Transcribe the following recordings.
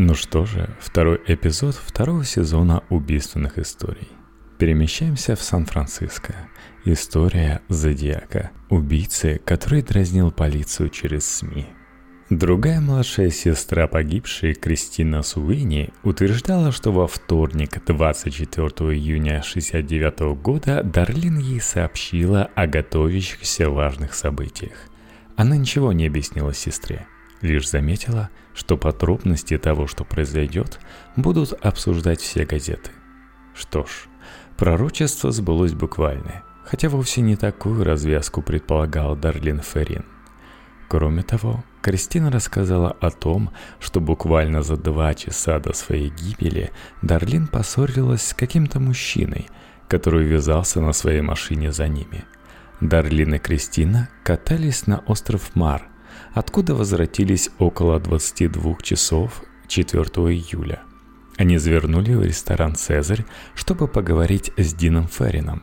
Ну что же, второй эпизод второго сезона убийственных историй. Перемещаемся в Сан-Франциско. История Зодиака. Убийцы, который дразнил полицию через СМИ. Другая младшая сестра погибшей, Кристина Суини, утверждала, что во вторник, 24 июня 1969 года, Дарлин ей сообщила о готовящихся важных событиях. Она ничего не объяснила сестре, лишь заметила, что подробности того, что произойдет, будут обсуждать все газеты. Что ж, пророчество сбылось буквально, хотя вовсе не такую развязку предполагал Дарлин Феррин. Кроме того, Кристина рассказала о том, что буквально за два часа до своей гибели Дарлин поссорилась с каким-то мужчиной, который вязался на своей машине за ними. Дарлин и Кристина катались на остров Мар, откуда возвратились около 22 часов 4 июля. Они завернули в ресторан «Цезарь», чтобы поговорить с Дином Феррином.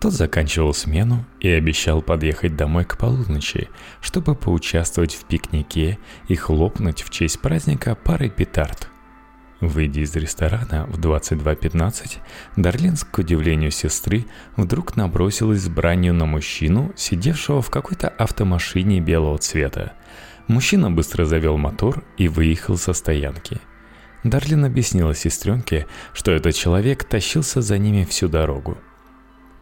Тот заканчивал смену и обещал подъехать домой к полуночи, чтобы поучаствовать в пикнике и хлопнуть в честь праздника парой петард. Выйдя из ресторана в 22.15, Дарлинс, к удивлению сестры, вдруг набросилась с бранью на мужчину, сидевшего в какой-то автомашине белого цвета. Мужчина быстро завел мотор и выехал со стоянки. Дарлин объяснила сестренке, что этот человек тащился за ними всю дорогу –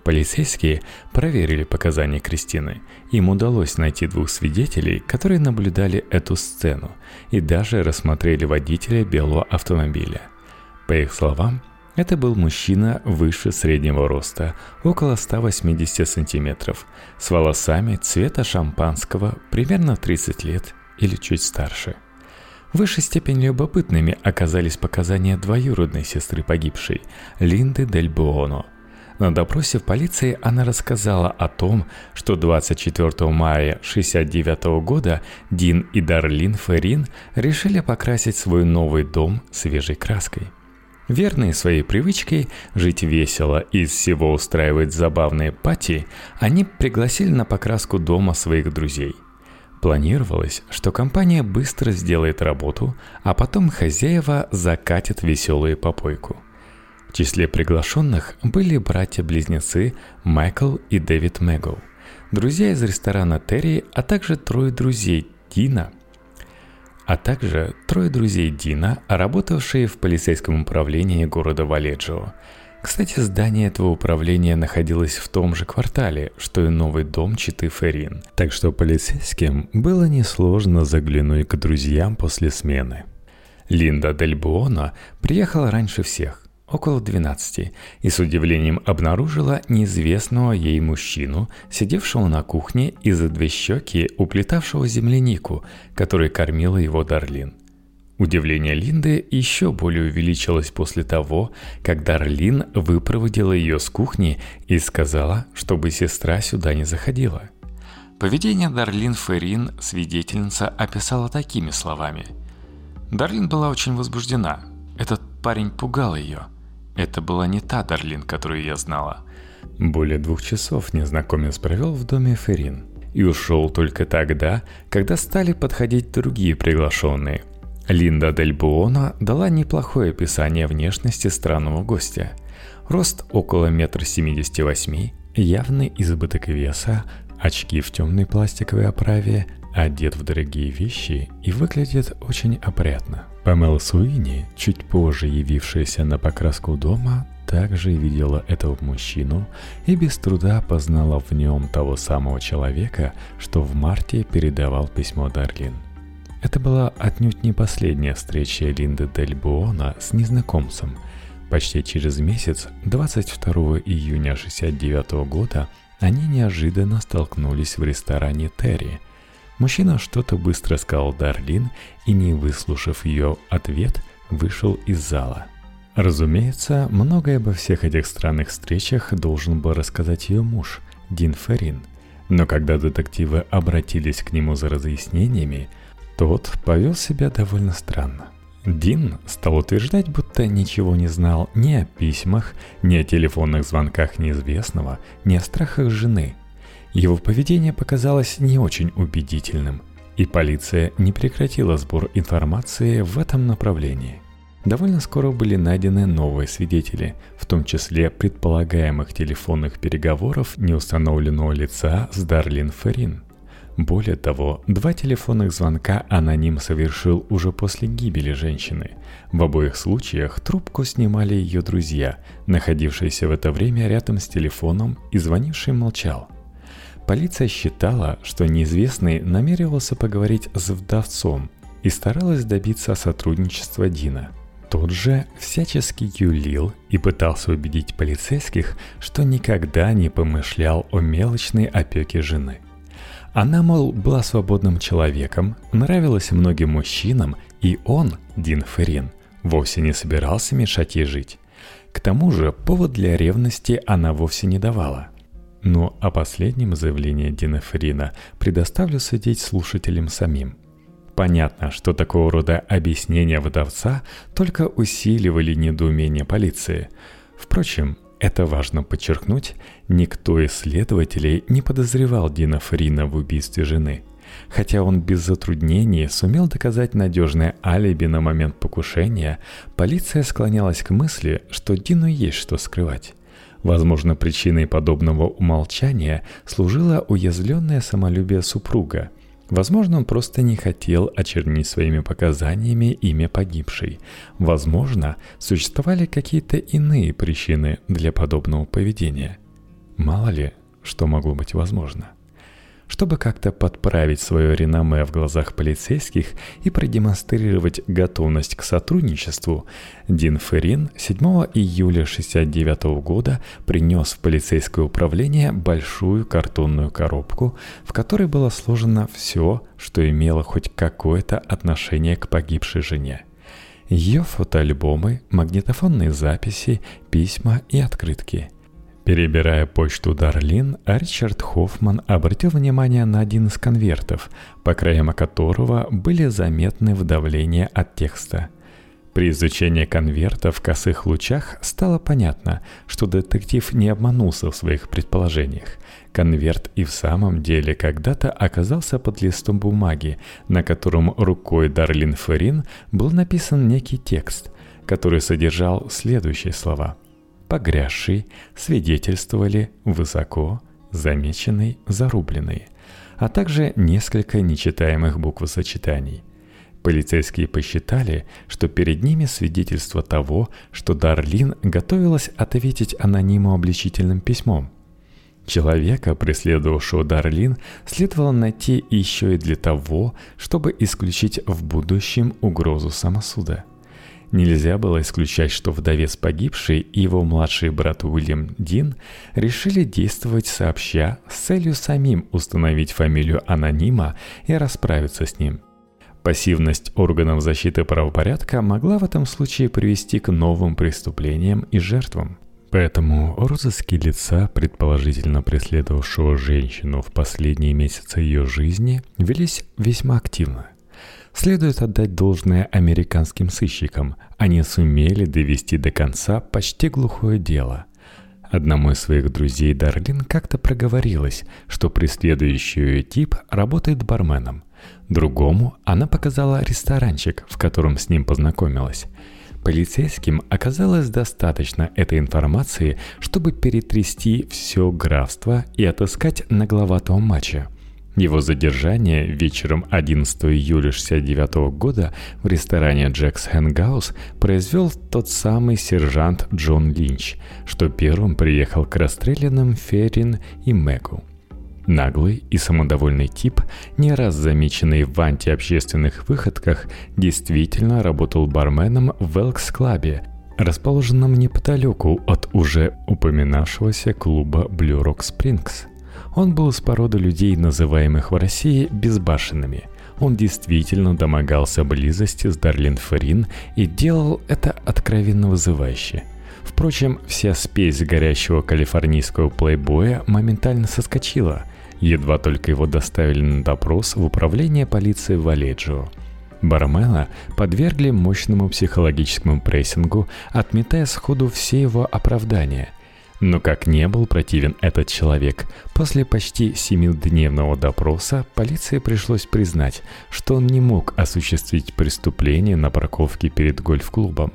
Полицейские проверили показания Кристины. Им удалось найти двух свидетелей, которые наблюдали эту сцену, и даже рассмотрели водителя белого автомобиля. По их словам, это был мужчина выше среднего роста, около 180 сантиметров, с волосами цвета шампанского, примерно 30 лет или чуть старше. В высшей степени любопытными оказались показания двоюродной сестры погибшей, Линды Дель Буоно – на допросе в полиции она рассказала о том, что 24 мая 1969 года Дин и Дарлин Феррин решили покрасить свой новый дом свежей краской. Верные своей привычке жить весело и из всего устраивать забавные пати, они пригласили на покраску дома своих друзей. Планировалось, что компания быстро сделает работу, а потом хозяева закатят веселую попойку – в числе приглашенных были братья-близнецы Майкл и Дэвид Мэгоу, друзья из ресторана Терри, а также трое друзей Дина, а также трое друзей Дина, работавшие в полицейском управлении города Валеджио. Кстати, здание этого управления находилось в том же квартале, что и новый дом Читы Феррин, так что полицейским было несложно заглянуть к друзьям после смены. Линда Дель Буоно приехала раньше всех около 12, и с удивлением обнаружила неизвестного ей мужчину, сидевшего на кухне и за две щеки уплетавшего землянику, который кормила его Дарлин. Удивление Линды еще более увеличилось после того, как Дарлин выпроводила ее с кухни и сказала, чтобы сестра сюда не заходила. Поведение Дарлин Феррин свидетельница описала такими словами. Дарлин была очень возбуждена. Этот парень пугал ее – это была не та Дарлин, которую я знала. Более двух часов незнакомец провел в доме Ферин и ушел только тогда, когда стали подходить другие приглашенные. Линда Дель Буона дала неплохое описание внешности странного гостя. Рост около метра семьдесят восьми, явный избыток веса, очки в темной пластиковой оправе, одет в дорогие вещи и выглядит очень опрятно. Памела Суини, чуть позже явившаяся на покраску дома, также видела этого мужчину и без труда познала в нем того самого человека, что в марте передавал письмо Дарлин. Это была отнюдь не последняя встреча Линды Дель Буона с незнакомцем. Почти через месяц, 22 июня 1969 года, они неожиданно столкнулись в ресторане Терри – Мужчина что-то быстро сказал Дарлин и, не выслушав ее ответ, вышел из зала. Разумеется, многое обо всех этих странных встречах должен был рассказать ее муж, Дин Феррин. Но когда детективы обратились к нему за разъяснениями, тот повел себя довольно странно. Дин стал утверждать, будто ничего не знал ни о письмах, ни о телефонных звонках неизвестного, ни о страхах жены – его поведение показалось не очень убедительным, и полиция не прекратила сбор информации в этом направлении. Довольно скоро были найдены новые свидетели, в том числе предполагаемых телефонных переговоров неустановленного лица с Дарлин Ферин – более того, два телефонных звонка аноним совершил уже после гибели женщины. В обоих случаях трубку снимали ее друзья, находившиеся в это время рядом с телефоном, и звонивший молчал. Полиция считала, что неизвестный намеревался поговорить с вдовцом и старалась добиться сотрудничества Дина. Тот же всячески юлил и пытался убедить полицейских, что никогда не помышлял о мелочной опеке жены – она, мол, была свободным человеком, нравилась многим мужчинам, и он, Дин Ферин, вовсе не собирался мешать ей жить. К тому же повод для ревности она вовсе не давала. Но о последнем заявлении Дина Ферина предоставлю судить слушателям самим. Понятно, что такого рода объяснения выдавца только усиливали недоумение полиции. Впрочем, это важно подчеркнуть, никто из следователей не подозревал Дина Фрина в убийстве жены, хотя он без затруднений сумел доказать надежное алиби на момент покушения, полиция склонялась к мысли, что Дину есть что скрывать. Возможно, причиной подобного умолчания служило уязвленное самолюбие супруга – Возможно, он просто не хотел очернить своими показаниями имя погибшей. Возможно, существовали какие-то иные причины для подобного поведения. Мало ли, что могло быть возможно чтобы как-то подправить свое реноме в глазах полицейских и продемонстрировать готовность к сотрудничеству, Дин Ферин 7 июля 1969 года принес в полицейское управление большую картонную коробку, в которой было сложено все, что имело хоть какое-то отношение к погибшей жене. Ее фотоальбомы, магнитофонные записи, письма и открытки – Перебирая почту Дарлин, Ричард Хоффман обратил внимание на один из конвертов, по краям которого были заметны вдавления от текста. При изучении конверта в косых лучах стало понятно, что детектив не обманулся в своих предположениях. Конверт и в самом деле когда-то оказался под листом бумаги, на котором рукой Дарлин Ферин был написан некий текст, который содержал следующие слова – погрязший, свидетельствовали высоко, замеченный, зарубленный, а также несколько нечитаемых буквосочетаний. Полицейские посчитали, что перед ними свидетельство того, что Дарлин готовилась ответить анониму обличительным письмом. Человека, преследовавшего Дарлин, следовало найти еще и для того, чтобы исключить в будущем угрозу самосуда – Нельзя было исключать, что вдовец погибший и его младший брат Уильям Дин решили действовать сообща с целью самим установить фамилию анонима и расправиться с ним. Пассивность органов защиты правопорядка могла в этом случае привести к новым преступлениям и жертвам. Поэтому розыски лица, предположительно преследовавшего женщину в последние месяцы ее жизни, велись весьма активно – Следует отдать должное американским сыщикам. Они сумели довести до конца почти глухое дело. Одному из своих друзей Дарлин как-то проговорилась, что преследующий тип работает барменом. Другому она показала ресторанчик, в котором с ним познакомилась. Полицейским оказалось достаточно этой информации, чтобы перетрясти все графство и отыскать нагловатого матча – его задержание вечером 11 июля 1969 года в ресторане «Джекс Хэнгаус» произвел тот самый сержант Джон Линч, что первым приехал к расстрелянным Феррин и Мэгу. Наглый и самодовольный тип, не раз замеченный в антиобщественных выходках, действительно работал барменом в Элкс-клабе, расположенном неподалеку от уже упоминавшегося клуба Blue Rock Springs – он был с породы людей, называемых в России безбашенными. Он действительно домогался близости с Дарлин Ферин и делал это откровенно вызывающе. Впрочем, вся спесь горящего калифорнийского плейбоя моментально соскочила, едва только его доставили на допрос в управление полиции Валеджио. Бармена подвергли мощному психологическому прессингу, отметая сходу все его оправдания – Но как не был противен этот человек, после почти семидневного допроса полиции пришлось признать, что он не мог осуществить преступление на парковке перед гольф-клубом.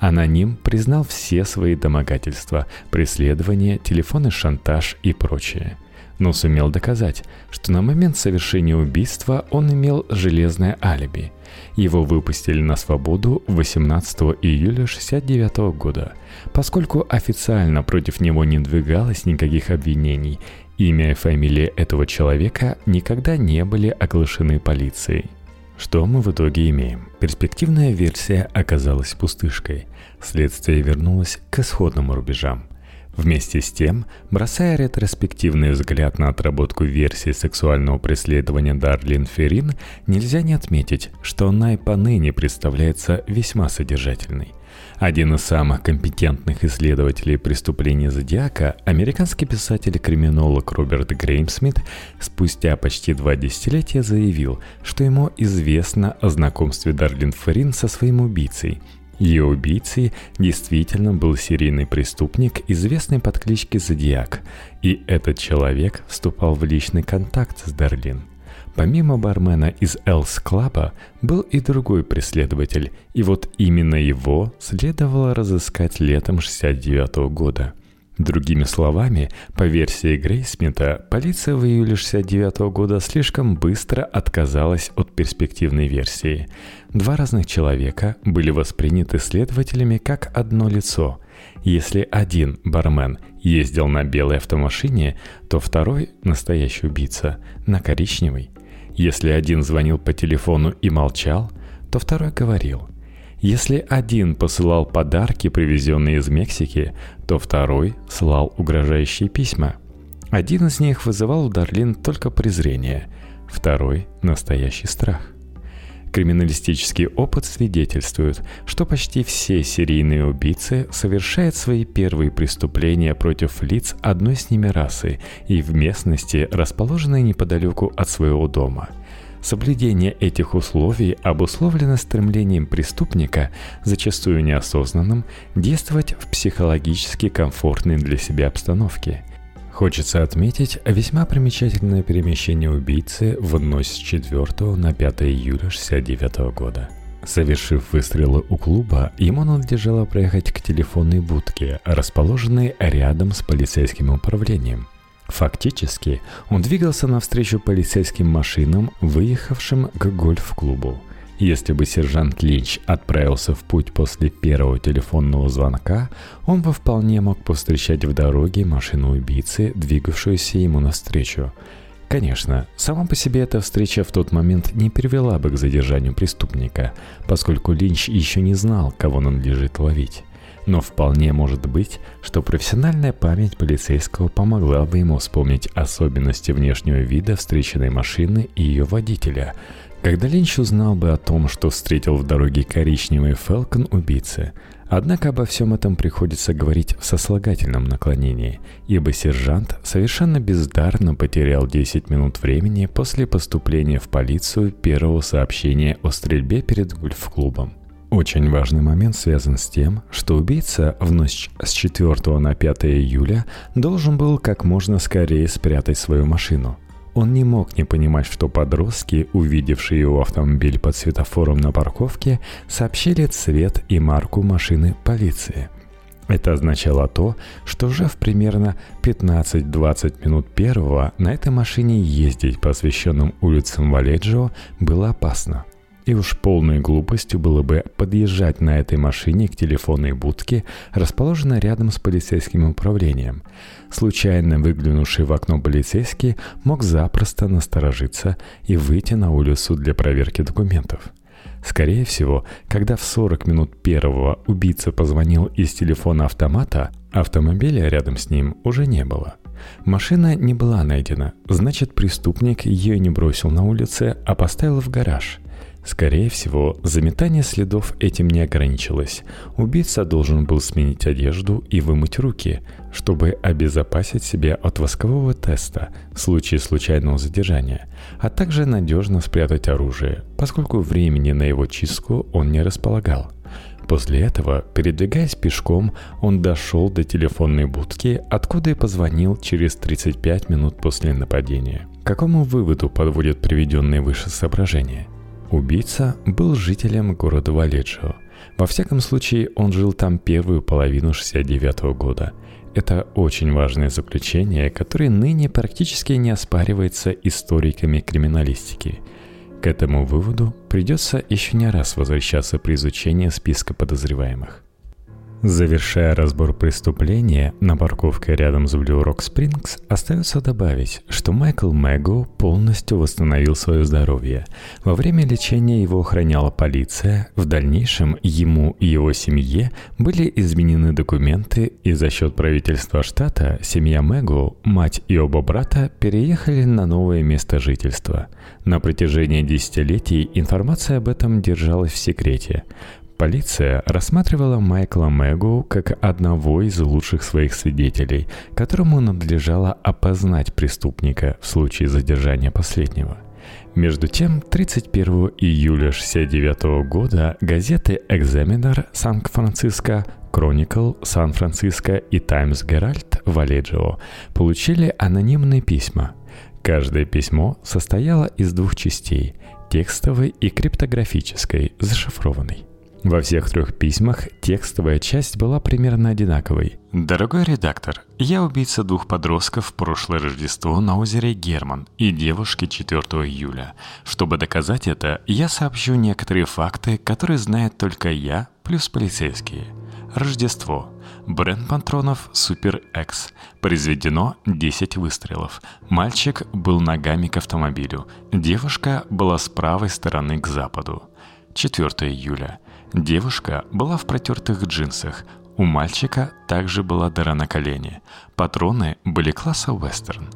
Аноним признал все свои домогательства, преследование, телефонный шантаж и прочее – но сумел доказать, что на момент совершения убийства он имел железное алиби. Его выпустили на свободу 18 июля 1969 года, поскольку официально против него не двигалось никаких обвинений, имя и фамилия этого человека никогда не были оглашены полицией. Что мы в итоге имеем? Перспективная версия оказалась пустышкой. Следствие вернулось к исходным рубежам – Вместе с тем, бросая ретроспективный взгляд на отработку версии сексуального преследования Дарлин Ферин, нельзя не отметить, что она и поныне представляется весьма содержательной. Один из самых компетентных исследователей преступлений Зодиака, американский писатель и криминолог Роберт Греймсмит, спустя почти два десятилетия заявил, что ему известно о знакомстве Дарлин Ферин со своим убийцей – ее убийцей действительно был серийный преступник, известный под кличкой Зодиак, и этот человек вступал в личный контакт с Дарлин. Помимо бармена из Элс Клаба был и другой преследователь, и вот именно его следовало разыскать летом 69 года – Другими словами, по версии Грейсмита, полиция в июле 69 года слишком быстро отказалась от перспективной версии. Два разных человека были восприняты следователями как одно лицо. Если один бармен ездил на белой автомашине, то второй, настоящий убийца, на коричневой. Если один звонил по телефону и молчал, то второй говорил – если один посылал подарки, привезенные из Мексики, то второй слал угрожающие письма. Один из них вызывал у Дарлин только презрение, второй – настоящий страх. Криминалистический опыт свидетельствует, что почти все серийные убийцы совершают свои первые преступления против лиц одной с ними расы и в местности, расположенной неподалеку от своего дома – Соблюдение этих условий обусловлено стремлением преступника, зачастую неосознанным, действовать в психологически комфортной для себя обстановке. Хочется отметить весьма примечательное перемещение убийцы в ночь с 4 на 5 июля 1969 года. Совершив выстрелы у клуба, ему надлежало проехать к телефонной будке, расположенной рядом с полицейским управлением – Фактически, он двигался навстречу полицейским машинам, выехавшим к гольф-клубу. Если бы сержант Линч отправился в путь после первого телефонного звонка, он бы вполне мог повстречать в дороге машину убийцы, двигавшуюся ему навстречу. Конечно, сама по себе эта встреча в тот момент не привела бы к задержанию преступника, поскольку Линч еще не знал, кого надлежит ловить. Но вполне может быть, что профессиональная память полицейского помогла бы ему вспомнить особенности внешнего вида встреченной машины и ее водителя. Когда Линч узнал бы о том, что встретил в дороге коричневый Фелкон убийцы, Однако обо всем этом приходится говорить в сослагательном наклонении, ибо сержант совершенно бездарно потерял 10 минут времени после поступления в полицию первого сообщения о стрельбе перед гольф-клубом. Очень важный момент связан с тем, что убийца в ночь с 4 на 5 июля должен был как можно скорее спрятать свою машину. Он не мог не понимать, что подростки, увидевшие его автомобиль под светофором на парковке, сообщили цвет и марку машины полиции. Это означало то, что уже в примерно 15-20 минут первого на этой машине ездить по освещенным улицам Валеджио было опасно – и уж полной глупостью было бы подъезжать на этой машине к телефонной будке, расположенной рядом с полицейским управлением. Случайно выглянувший в окно полицейский мог запросто насторожиться и выйти на улицу для проверки документов. Скорее всего, когда в 40 минут первого убийца позвонил из телефона автомата, автомобиля рядом с ним уже не было. Машина не была найдена, значит преступник ее не бросил на улице, а поставил в гараж – Скорее всего, заметание следов этим не ограничилось. Убийца должен был сменить одежду и вымыть руки, чтобы обезопасить себя от воскового теста в случае случайного задержания, а также надежно спрятать оружие, поскольку времени на его чистку он не располагал. После этого, передвигаясь пешком, он дошел до телефонной будки, откуда и позвонил через 35 минут после нападения. К какому выводу подводят приведенные выше соображения? Убийца был жителем города Валеджио. Во всяком случае, он жил там первую половину 69 года. Это очень важное заключение, которое ныне практически не оспаривается историками криминалистики – к этому выводу придется еще не раз возвращаться при изучении списка подозреваемых. Завершая разбор преступления на парковке рядом с Blue Rock Springs, остается добавить, что Майкл Мэгу полностью восстановил свое здоровье. Во время лечения его охраняла полиция, в дальнейшем ему и его семье были изменены документы, и за счет правительства штата семья Мэгу, мать и оба брата переехали на новое место жительства. На протяжении десятилетий информация об этом держалась в секрете. Полиция рассматривала Майкла Мэгу как одного из лучших своих свидетелей, которому надлежало опознать преступника в случае задержания последнего. Между тем, 31 июля 1969 года газеты «Экзаменер» Сан-Франциско, «Кроникл» Сан-Франциско и «Таймс Геральт» Валеджио получили анонимные письма. Каждое письмо состояло из двух частей – текстовой и криптографической, зашифрованной. Во всех трех письмах текстовая часть была примерно одинаковой. «Дорогой редактор, я убийца двух подростков в прошлое Рождество на озере Герман и девушки 4 июля. Чтобы доказать это, я сообщу некоторые факты, которые знает только я плюс полицейские. Рождество. Бренд патронов Супер X. Произведено 10 выстрелов. Мальчик был ногами к автомобилю. Девушка была с правой стороны к западу. 4 июля. Девушка была в протертых джинсах, у мальчика также была дыра на колене. Патроны были класса вестерн.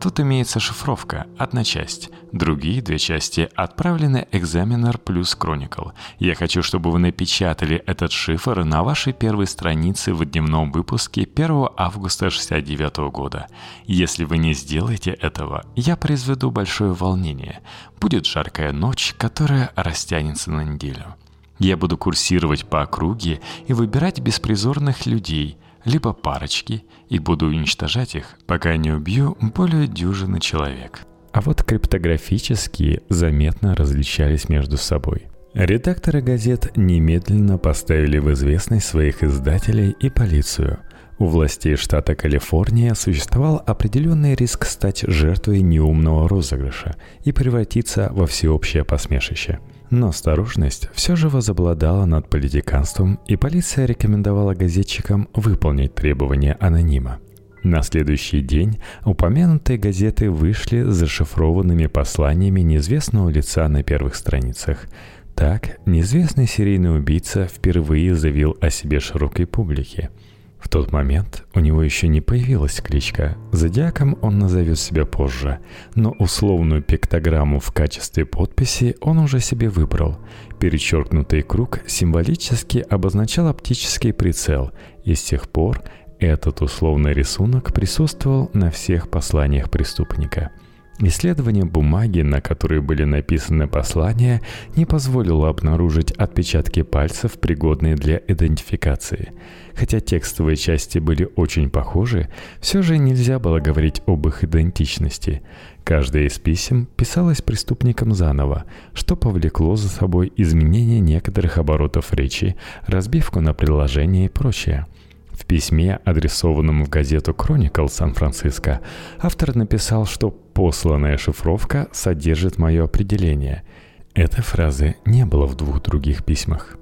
Тут имеется шифровка, одна часть. Другие две части отправлены Examiner плюс Chronicle. Я хочу, чтобы вы напечатали этот шифр на вашей первой странице в дневном выпуске 1 августа 69 года. Если вы не сделаете этого, я произведу большое волнение. Будет жаркая ночь, которая растянется на неделю. Я буду курсировать по округе и выбирать беспризорных людей, либо парочки, и буду уничтожать их, пока не убью более дюжины человек. А вот криптографические заметно различались между собой. Редакторы газет немедленно поставили в известность своих издателей и полицию. У властей штата Калифорния существовал определенный риск стать жертвой неумного розыгрыша и превратиться во всеобщее посмешище – но осторожность все же возобладала над политиканством, и полиция рекомендовала газетчикам выполнить требования анонима. На следующий день упомянутые газеты вышли с зашифрованными посланиями неизвестного лица на первых страницах. Так, неизвестный серийный убийца впервые заявил о себе широкой публике – в тот момент у него еще не появилась кличка. Зодиаком он назовет себя позже, но условную пиктограмму в качестве подписи он уже себе выбрал. Перечеркнутый круг символически обозначал оптический прицел, и с тех пор этот условный рисунок присутствовал на всех посланиях преступника – Исследование бумаги, на которой были написаны послания, не позволило обнаружить отпечатки пальцев, пригодные для идентификации. Хотя текстовые части были очень похожи, все же нельзя было говорить об их идентичности. Каждое из писем писалось преступником заново, что повлекло за собой изменение некоторых оборотов речи, разбивку на предложения и прочее – в письме, адресованном в газету «Кроникл Сан-Франциско», автор написал, что посланная шифровка содержит мое определение. Этой фразы не было в двух других письмах.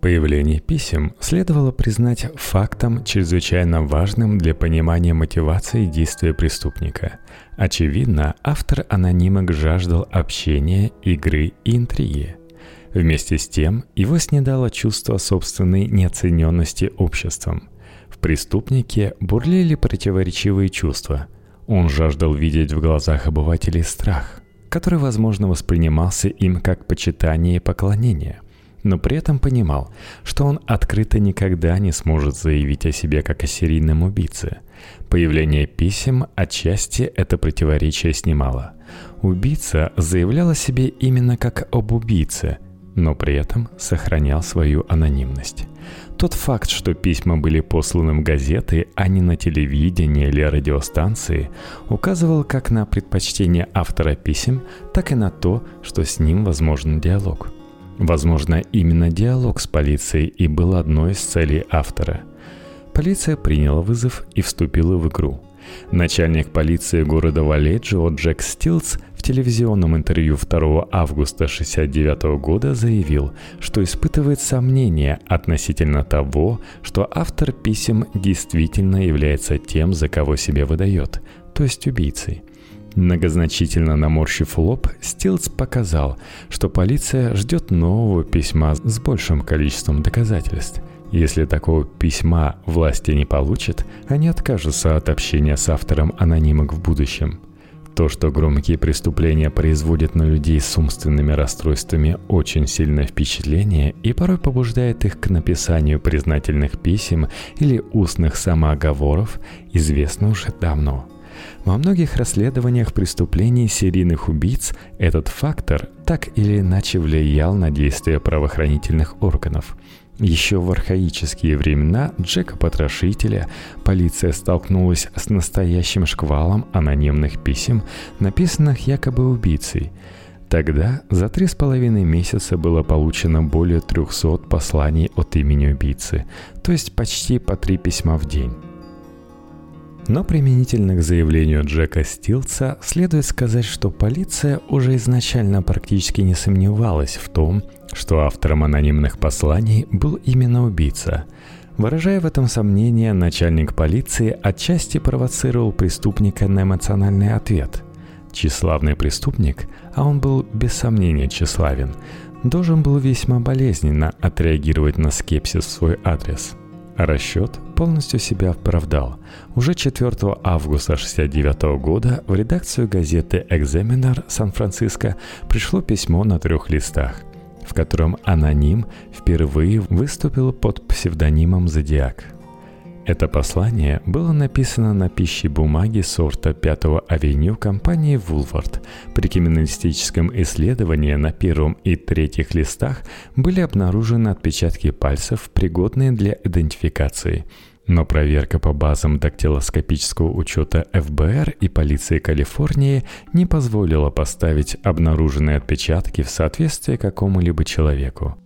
Появление писем следовало признать фактом, чрезвычайно важным для понимания мотивации действия преступника. Очевидно, автор анонимок жаждал общения, игры и интриги – Вместе с тем, его снедало чувство собственной неоцененности обществом. В преступнике бурлили противоречивые чувства. Он жаждал видеть в глазах обывателей страх, который, возможно, воспринимался им как почитание и поклонение, но при этом понимал, что он открыто никогда не сможет заявить о себе как о серийном убийце. Появление писем отчасти это противоречие снимало. Убийца заявлял о себе именно как об убийце – но при этом сохранял свою анонимность. Тот факт, что письма были посланы в газеты, а не на телевидение или радиостанции, указывал как на предпочтение автора писем, так и на то, что с ним возможен диалог. Возможно, именно диалог с полицией и был одной из целей автора. Полиция приняла вызов и вступила в игру – Начальник полиции города Валеджио Джек Стилс в телевизионном интервью 2 августа 1969 года заявил, что испытывает сомнения относительно того, что автор писем действительно является тем, за кого себя выдает, то есть убийцей. Многозначительно наморщив лоб, Стилс показал, что полиция ждет нового письма с большим количеством доказательств – если такого письма власти не получат, они откажутся от общения с автором анонимок в будущем. То, что громкие преступления производят на людей с умственными расстройствами очень сильное впечатление и порой побуждает их к написанию признательных писем или устных самооговоров, известно уже давно. Во многих расследованиях преступлений серийных убийц этот фактор так или иначе влиял на действия правоохранительных органов – еще в архаические времена Джека-потрошителя полиция столкнулась с настоящим шквалом анонимных писем, написанных якобы убийцей. Тогда за три с половиной месяца было получено более 300 посланий от имени убийцы, то есть почти по три письма в день. Но применительно к заявлению Джека Стилца следует сказать, что полиция уже изначально практически не сомневалась в том, что автором анонимных посланий был именно убийца. Выражая в этом сомнение, начальник полиции отчасти провоцировал преступника на эмоциональный ответ. Тщеславный преступник, а он был без сомнения тщеславен, должен был весьма болезненно отреагировать на скепсис в свой адрес. А расчет полностью себя оправдал. Уже 4 августа 1969 года в редакцию газеты «Экзаменар» Сан-Франциско пришло письмо на трех листах в котором аноним впервые выступил под псевдонимом «Зодиак». Это послание было написано на пище бумаги сорта 5 авеню компании Woolworth. При криминалистическом исследовании на первом и третьих листах были обнаружены отпечатки пальцев, пригодные для идентификации – но проверка по базам дактилоскопического учета ФБР и полиции Калифорнии не позволила поставить обнаруженные отпечатки в соответствие какому-либо человеку.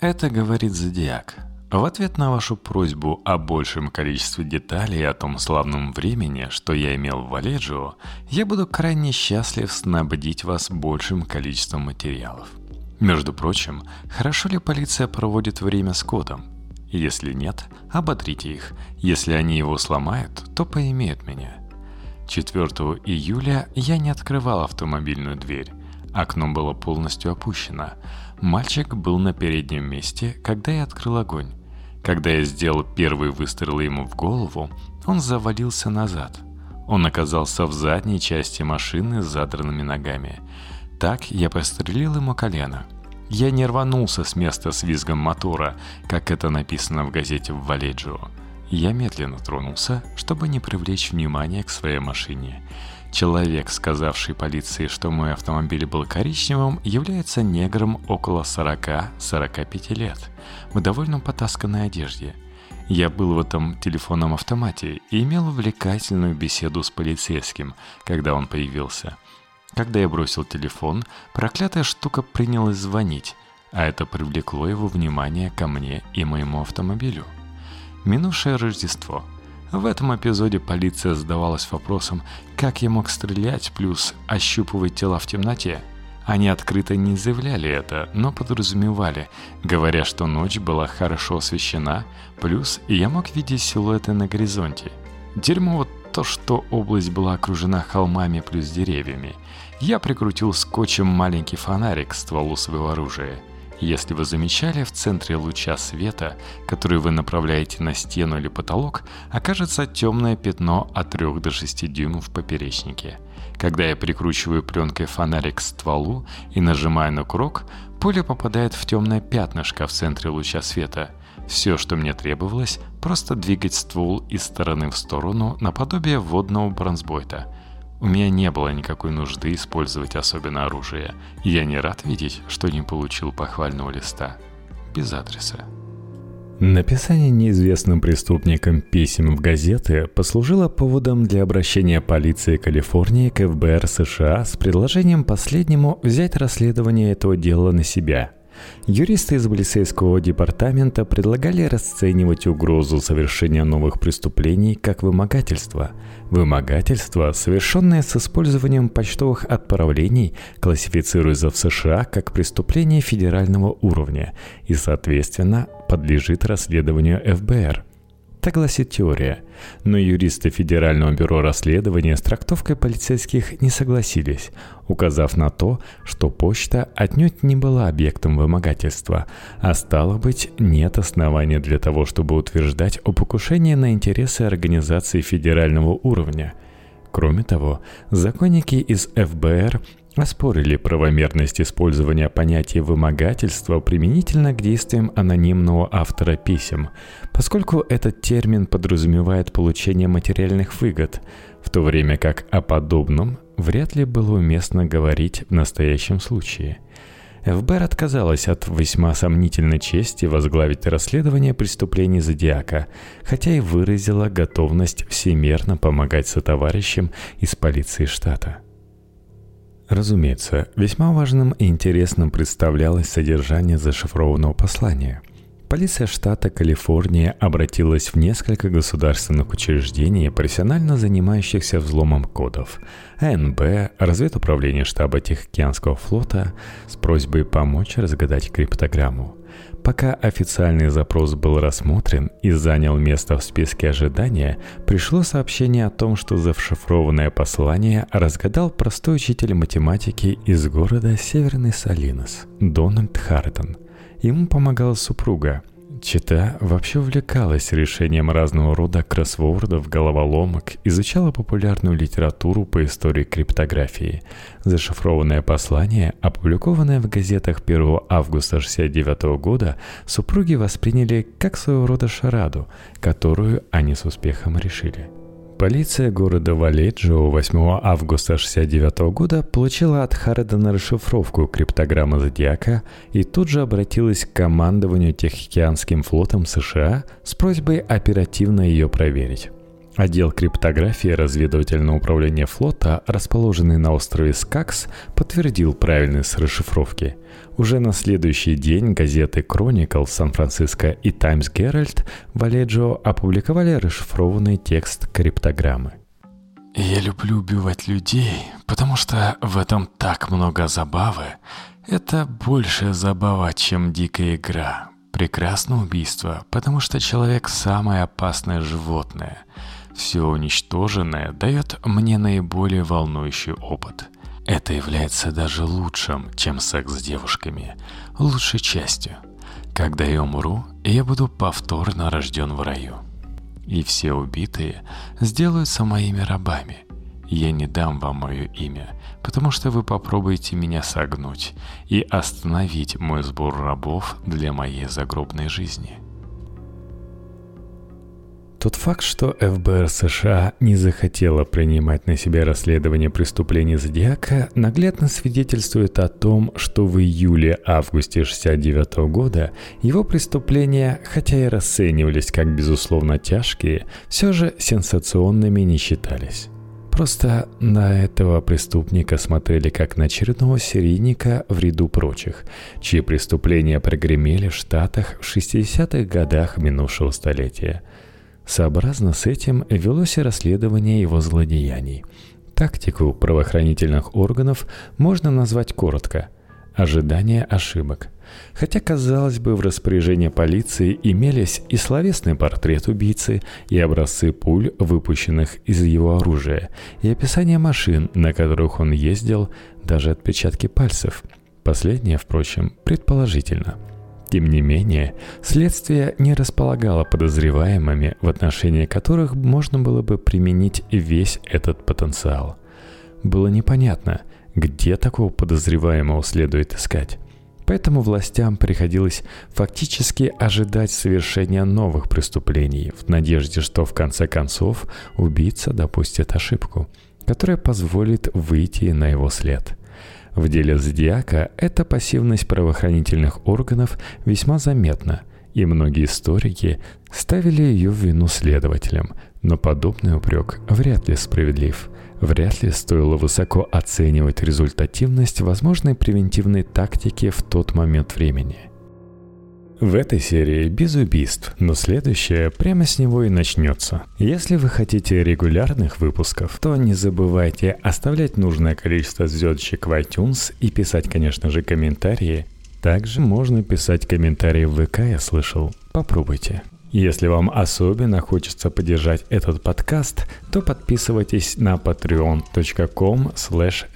Это говорит Зодиак. В ответ на вашу просьбу о большем количестве деталей о том славном времени, что я имел в Валеджио, я буду крайне счастлив снабдить вас большим количеством материалов. Между прочим, хорошо ли полиция проводит время с кодом? Если нет, ободрите их. Если они его сломают, то поимеют меня. 4 июля я не открывал автомобильную дверь. Окно было полностью опущено. Мальчик был на переднем месте, когда я открыл огонь. Когда я сделал первый выстрел ему в голову, он завалился назад. Он оказался в задней части машины с задранными ногами. Так я прострелил ему колено – я не рванулся с места с визгом мотора, как это написано в газете в Валеджио. Я медленно тронулся, чтобы не привлечь внимание к своей машине. Человек, сказавший полиции, что мой автомобиль был коричневым, является негром около 40-45 лет, в довольно потасканной одежде. Я был в этом телефонном автомате и имел увлекательную беседу с полицейским, когда он появился – когда я бросил телефон, проклятая штука принялась звонить, а это привлекло его внимание ко мне и моему автомобилю. Минувшее Рождество. В этом эпизоде полиция задавалась вопросом, как я мог стрелять, плюс ощупывать тела в темноте. Они открыто не заявляли это, но подразумевали, говоря, что ночь была хорошо освещена, плюс я мог видеть силуэты на горизонте. Дерьмо вот то, что область была окружена холмами плюс деревьями. Я прикрутил скотчем маленький фонарик к стволу своего оружия. Если вы замечали, в центре луча света, который вы направляете на стену или потолок, окажется темное пятно от 3 до 6 дюймов в поперечнике. Когда я прикручиваю пленкой фонарик к стволу и нажимаю на курок, пуля попадает в темное пятнышко в центре луча света – все, что мне требовалось, просто двигать ствол из стороны в сторону наподобие водного бронзбойта. У меня не было никакой нужды использовать особенно оружие, и я не рад видеть, что не получил похвального листа. Без адреса. Написание неизвестным преступникам писем в газеты послужило поводом для обращения полиции Калифорнии к ФБР США с предложением последнему взять расследование этого дела на себя – Юристы из полицейского департамента предлагали расценивать угрозу совершения новых преступлений как вымогательство. Вымогательство, совершенное с использованием почтовых отправлений, классифицируется в США как преступление федерального уровня и, соответственно, подлежит расследованию ФБР – так гласит теория. Но юристы Федерального бюро расследования с трактовкой полицейских не согласились, указав на то, что почта отнюдь не была объектом вымогательства, а стало быть, нет основания для того, чтобы утверждать о покушении на интересы организации федерального уровня. Кроме того, законники из ФБР оспорили правомерность использования понятия вымогательства применительно к действиям анонимного автора писем, поскольку этот термин подразумевает получение материальных выгод, в то время как о подобном вряд ли было уместно говорить в настоящем случае. ФБР отказалась от весьма сомнительной чести возглавить расследование преступлений Зодиака, хотя и выразила готовность всемерно помогать сотоварищам из полиции штата – Разумеется, весьма важным и интересным представлялось содержание зашифрованного послания. Полиция штата Калифорния обратилась в несколько государственных учреждений, профессионально занимающихся взломом кодов. АНБ, разведуправление штаба Тихоокеанского флота с просьбой помочь разгадать криптограмму. Пока официальный запрос был рассмотрен и занял место в списке ожидания, пришло сообщение о том, что зашифрованное послание разгадал простой учитель математики из города Северный Салинос, Дональд Хартон. Ему помогала супруга – Чита вообще увлекалась решением разного рода кроссвордов, головоломок, изучала популярную литературу по истории криптографии. Зашифрованное послание, опубликованное в газетах 1 августа 1969 года, супруги восприняли как своего рода шараду, которую они с успехом решили. Полиция города Валеджио 8 августа 1969 года получила от Харридена расшифровку криптограммы Зодиака и тут же обратилась к командованию Тихоокеанским флотом США с просьбой оперативно ее проверить. Отдел криптографии разведывательного управления флота, расположенный на острове Скакс, подтвердил правильность расшифровки. Уже на следующий день газеты Chronicle Сан-Франциско и Times Herald в опубликовали расшифрованный текст криптограммы. «Я люблю убивать людей, потому что в этом так много забавы. Это большая забава, чем дикая игра. Прекрасное убийство, потому что человек – самое опасное животное – все уничтоженное дает мне наиболее волнующий опыт. Это является даже лучшим, чем секс с девушками, лучшей частью. Когда я умру, я буду повторно рожден в раю. И все убитые сделаются моими рабами. Я не дам вам мое имя, потому что вы попробуете меня согнуть и остановить мой сбор рабов для моей загробной жизни. Тот факт, что ФБР США не захотела принимать на себя расследование преступлений Зодиака, наглядно свидетельствует о том, что в июле-августе 1969 года его преступления, хотя и расценивались как безусловно тяжкие, все же сенсационными не считались. Просто на этого преступника смотрели как на очередного серийника в ряду прочих, чьи преступления прогремели в Штатах в 60-х годах минувшего столетия – Сообразно с этим велось и расследование его злодеяний. Тактику правоохранительных органов можно назвать коротко – ожидание ошибок. Хотя, казалось бы, в распоряжении полиции имелись и словесный портрет убийцы, и образцы пуль, выпущенных из его оружия, и описание машин, на которых он ездил, даже отпечатки пальцев. Последнее, впрочем, предположительно – тем не менее, следствие не располагало подозреваемыми, в отношении которых можно было бы применить весь этот потенциал. Было непонятно, где такого подозреваемого следует искать. Поэтому властям приходилось фактически ожидать совершения новых преступлений в надежде, что в конце концов убийца допустит ошибку. которая позволит выйти на его след. В деле Зодиака эта пассивность правоохранительных органов весьма заметна, и многие историки ставили ее в вину следователям, но подобный упрек вряд ли справедлив. Вряд ли стоило высоко оценивать результативность возможной превентивной тактики в тот момент времени – в этой серии без убийств, но следующая прямо с него и начнется. Если вы хотите регулярных выпусков, то не забывайте оставлять нужное количество звездочек в iTunes и писать, конечно же, комментарии. Также можно писать комментарии в ВК, я слышал. Попробуйте. Если вам особенно хочется поддержать этот подкаст, то подписывайтесь на patreon.com slash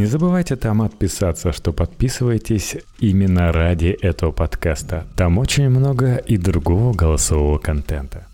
не забывайте там отписаться, что подписываетесь именно ради этого подкаста. Там очень много и другого голосового контента.